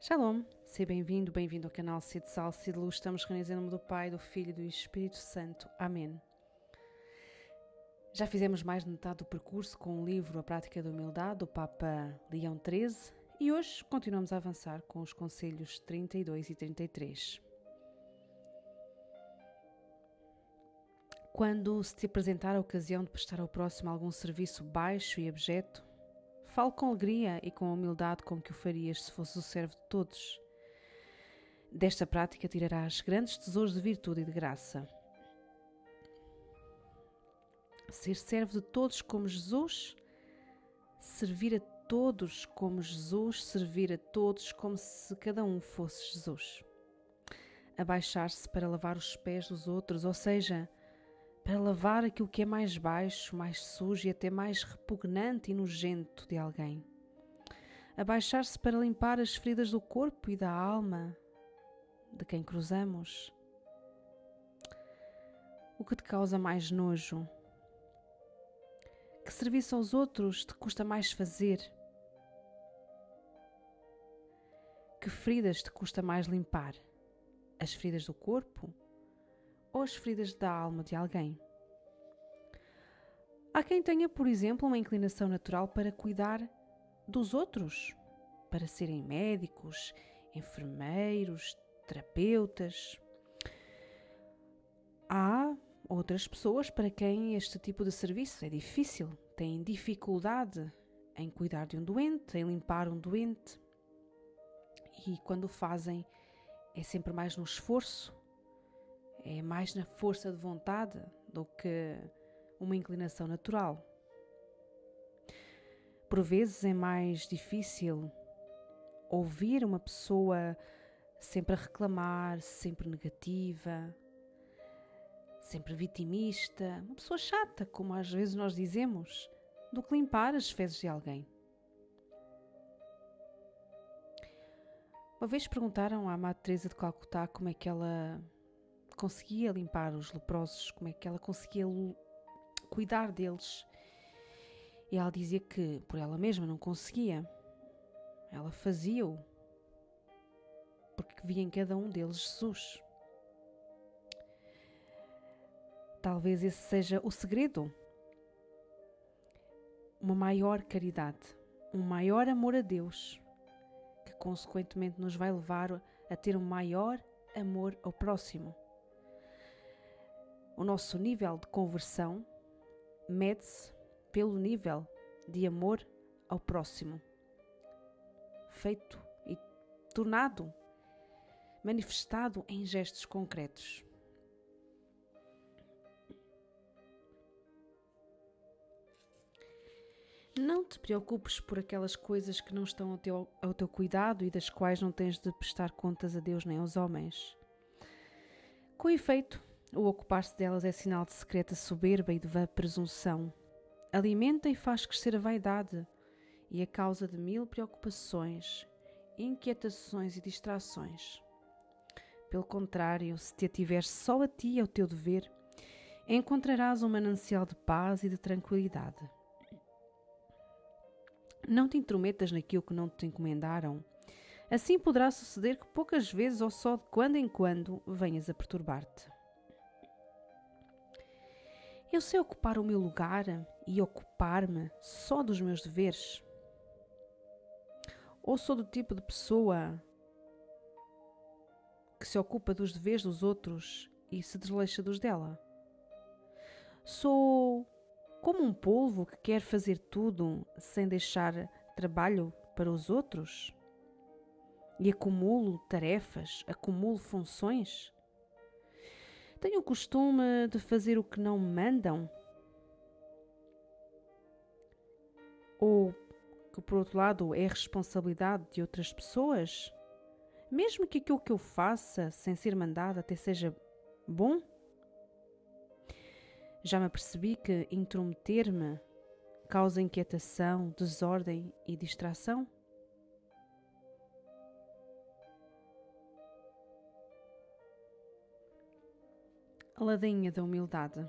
Shalom, seja bem-vindo, bem-vindo ao canal Cid Sal, Cid Luz. Estamos reunidos em nome do Pai, do Filho e do Espírito Santo. Amém. Já fizemos mais de metade do percurso com o livro A Prática da Humildade, do Papa Leão XIII, e hoje continuamos a avançar com os conselhos 32 e 33. Quando se te apresentar a ocasião de prestar ao próximo algum serviço baixo e abjeto, fale com alegria e com a humildade com que o farias se fosse o servo de todos. Desta prática tirarás grandes tesouros de virtude e de graça. Ser servo de todos como Jesus, servir a todos como Jesus, servir a todos como se cada um fosse Jesus. Abaixar-se para lavar os pés dos outros, ou seja, para lavar aquilo que é mais baixo, mais sujo e até mais repugnante e nojento de alguém. Abaixar-se para limpar as feridas do corpo e da alma de quem cruzamos. O que te causa mais nojo? Que serviço aos outros te custa mais fazer? Que feridas te custa mais limpar? As feridas do corpo ou as feridas da alma de alguém? Há quem tenha, por exemplo, uma inclinação natural para cuidar dos outros, para serem médicos, enfermeiros, terapeutas. Há outras pessoas para quem este tipo de serviço é difícil, têm dificuldade em cuidar de um doente, em limpar um doente. E quando o fazem, é sempre mais no esforço, é mais na força de vontade do que uma inclinação natural. Por vezes é mais difícil ouvir uma pessoa sempre a reclamar, sempre negativa, sempre vitimista, uma pessoa chata, como às vezes nós dizemos, do que limpar as fezes de alguém. Uma vez perguntaram à Madre Teresa de Calcutá como é que ela conseguia limpar os leprosos, como é que ela conseguia cuidar deles. E ela dizia que por ela mesma não conseguia. Ela fazia-o porque via em cada um deles Jesus. Talvez esse seja o segredo. Uma maior caridade, um maior amor a Deus, que consequentemente nos vai levar a ter um maior amor ao próximo. O nosso nível de conversão mede-se pelo nível de amor ao próximo, feito e tornado, manifestado em gestos concretos. Não te preocupes por aquelas coisas que não estão ao teu, ao teu cuidado e das quais não tens de prestar contas a Deus nem aos homens. Com efeito, o ocupar-se delas é sinal de secreta soberba e de vã presunção. Alimenta e faz crescer a vaidade e a causa de mil preocupações, inquietações e distrações. Pelo contrário, se te ativeres só a ti e ao teu dever, encontrarás um manancial de paz e de tranquilidade. Não te intrometas naquilo que não te encomendaram. Assim poderá suceder que poucas vezes ou só de quando em quando venhas a perturbar-te. Eu sei ocupar o meu lugar e ocupar-me só dos meus deveres? Ou sou do tipo de pessoa que se ocupa dos deveres dos outros e se desleixa dos dela? Sou como um polvo que quer fazer tudo sem deixar trabalho para os outros? E acumulo tarefas, acumulo funções? Tenho o costume de fazer o que não mandam? Ou que, por outro lado, é responsabilidade de outras pessoas? Mesmo que aquilo que eu faça sem ser mandado até seja bom? Já me apercebi que intrometer-me causa inquietação, desordem e distração? A ladainha da humildade.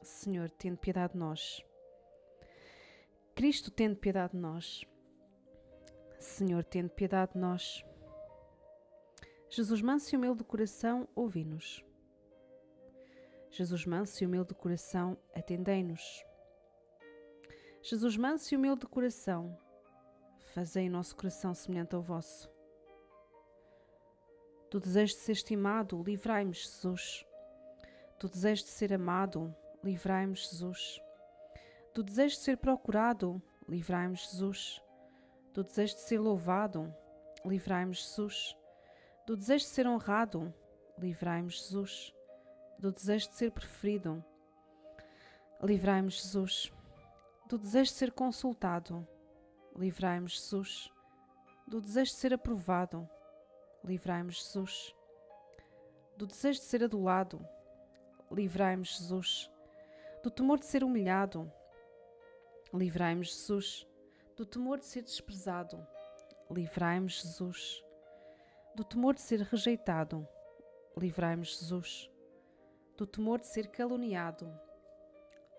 Senhor, tende piedade de nós. Cristo, tende piedade de nós. Senhor, tende piedade de nós. Jesus manso e humilde de coração, ouvi-nos. Jesus manso e humilde de coração, atendei-nos. Jesus manso e humilde de coração, fazei o nosso coração semelhante ao vosso. Do desejo de ser estimado, livrai-me, Jesus. Do desejo de ser amado, livrai-me, Jesus. Do desejo de ser procurado, livrai-me, Jesus. Do desejo de ser louvado, livrai-me, Jesus. Do desejo de ser honrado, livrai-me, Jesus. Do desejo de ser preferido, livrai-me, Jesus. Do desejo de ser consultado, livrai-me, Jesus. Do desejo de ser aprovado, livrai-me, Jesus. Do desejo de ser adulado, livrai-me, Jesus. Do temor de ser humilhado, livrai-me, Jesus. Do temor de ser desprezado, livrai-me, Jesus. Do temor de ser rejeitado, livrai-me, Jesus. Do temor de ser caluniado,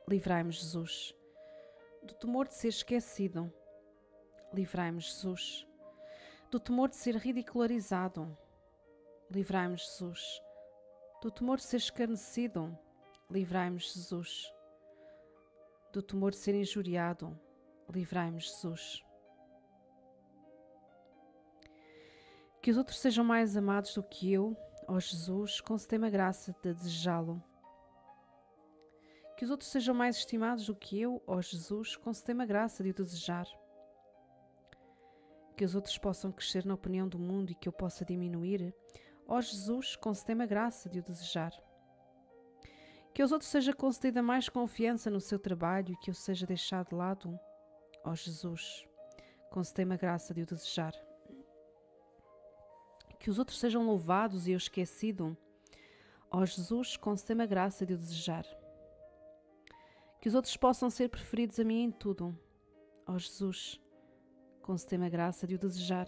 livrai-me, Jesus. Do temor de ser esquecido, livrai-me, Jesus. Do temor de ser ridicularizado, livrai-me, Jesus. Do temor de ser escarnecido, livrai-me, Jesus. Do temor de ser injuriado, livrai-me, Jesus. Que os outros sejam mais amados do que eu, ó Jesus, concedei-me a graça de desejá-lo. Que os outros sejam mais estimados do que eu, ó Jesus, concedei-me a graça de o desejar. Que os outros possam crescer na opinião do mundo e que eu possa diminuir, Ó Jesus, concedei-me a graça de o desejar. Que aos outros seja concedida mais confiança no seu trabalho e que eu seja deixado de lado. Ó Jesus, concedei-me a graça de o desejar. Que os outros sejam louvados e eu esquecido. Ó Jesus, concedei-me a graça de o desejar. Que os outros possam ser preferidos a mim em tudo. Ó Jesus, concedei-me a graça de o desejar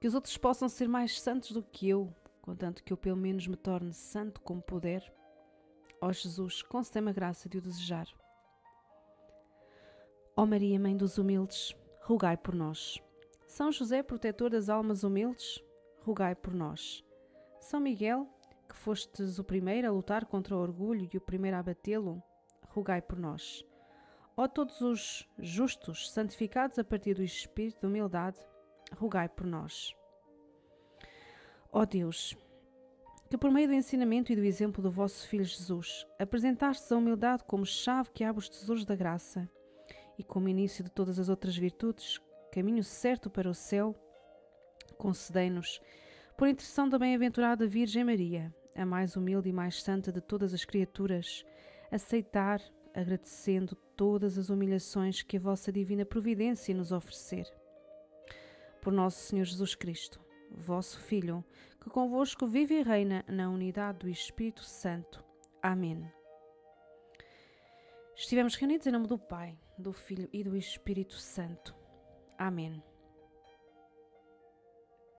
que os outros possam ser mais santos do que eu, contanto que eu pelo menos me torne santo como puder. Ó Jesus, concedei-me a graça de o desejar. Ó Maria, Mãe dos humildes, rogai por nós. São José, protetor das almas humildes, rogai por nós. São Miguel, que fostes o primeiro a lutar contra o orgulho e o primeiro a abatê-lo, rogai por nós. Ó todos os justos, santificados a partir do espírito de humildade, rogai por nós. Ó Deus, que por meio do ensinamento e do exemplo do vosso Filho Jesus, apresentastes a humildade como chave que abre os tesouros da graça e como início de todas as outras virtudes, caminho certo para o céu, concedei-nos, por intercessão da bem-aventurada Virgem Maria, a mais humilde e mais santa de todas as criaturas, aceitar, agradecendo todas as humilhações que a vossa divina providência nos oferecer por nosso Senhor Jesus Cristo, vosso Filho, que convosco vive e reina na unidade do Espírito Santo. Amém. Estivemos reunidos em nome do Pai, do Filho e do Espírito Santo. Amém.